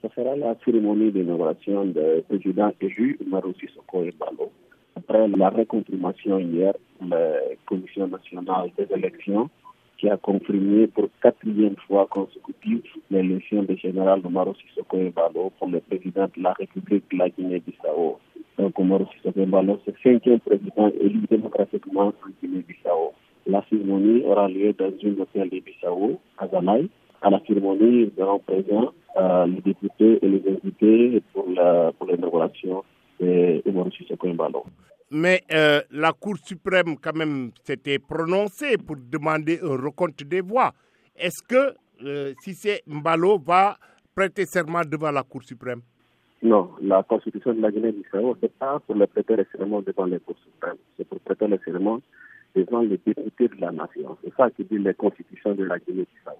Ce sera la cérémonie d'inauguration du président élu, Maroussi Soko Balo. Après la reconfirmation hier, la Commission nationale des élections qui a confirmé pour quatrième fois consécutive l'élection du général Omaro Sissoko pour le président de la République de la Guinée-Bissau. Donc Omaro Sissoko c'est le cinquième président élu démocratiquement en Guinée-Bissau. La cérémonie aura lieu dans une hôtel de Bissau, à Zanaï. À la cérémonie, nous serons présents euh, les députés et les invités pour l'inauguration de Sissoko Embalo mais euh, la Cour suprême, quand même, s'était prononcée pour demander un recompte des voix. Est-ce que euh, si c'est Mbalo va prêter serment devant la Cour suprême? Non, la Constitution de la Guinée-Bissau, ce n'est pas pour le prêter le serment devant la Cour suprême, c'est pour prêter le serment devant les députés de la nation. C'est ça qui dit la Constitution de la Guinée-Bissau.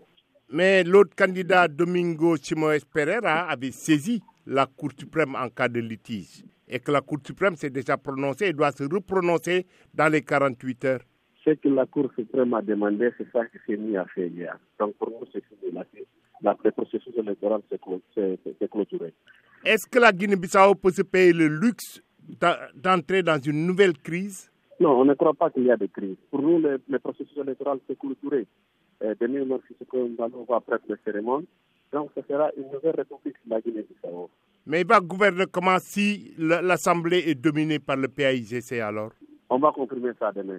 Mais l'autre candidat, Domingo Chimoes Pereira, avait saisi la Cour suprême en cas de litige et que la Cour suprême s'est déjà prononcée et doit se reprononcer dans les 48 heures. Ce que la Cour suprême a demandé, c'est ça qui s'est mis à faire hier. Donc pour nous, c'est fini. Le processus électoral s'est clôturé. Est-ce que la Guinée-Bissau peut se payer le luxe d'entrer dans une nouvelle crise? Non, on ne croit pas qu'il y a de crise. Pour nous, le, processus électoral s'est clôturé. Euh, demain, on va prendre le cérémonie. Donc, ce sera une nouvelle république de la Guinée-Bissau. Mais il va gouverner comment si l'Assemblée est dominée par le PAIGC alors? On va confirmer ça demain.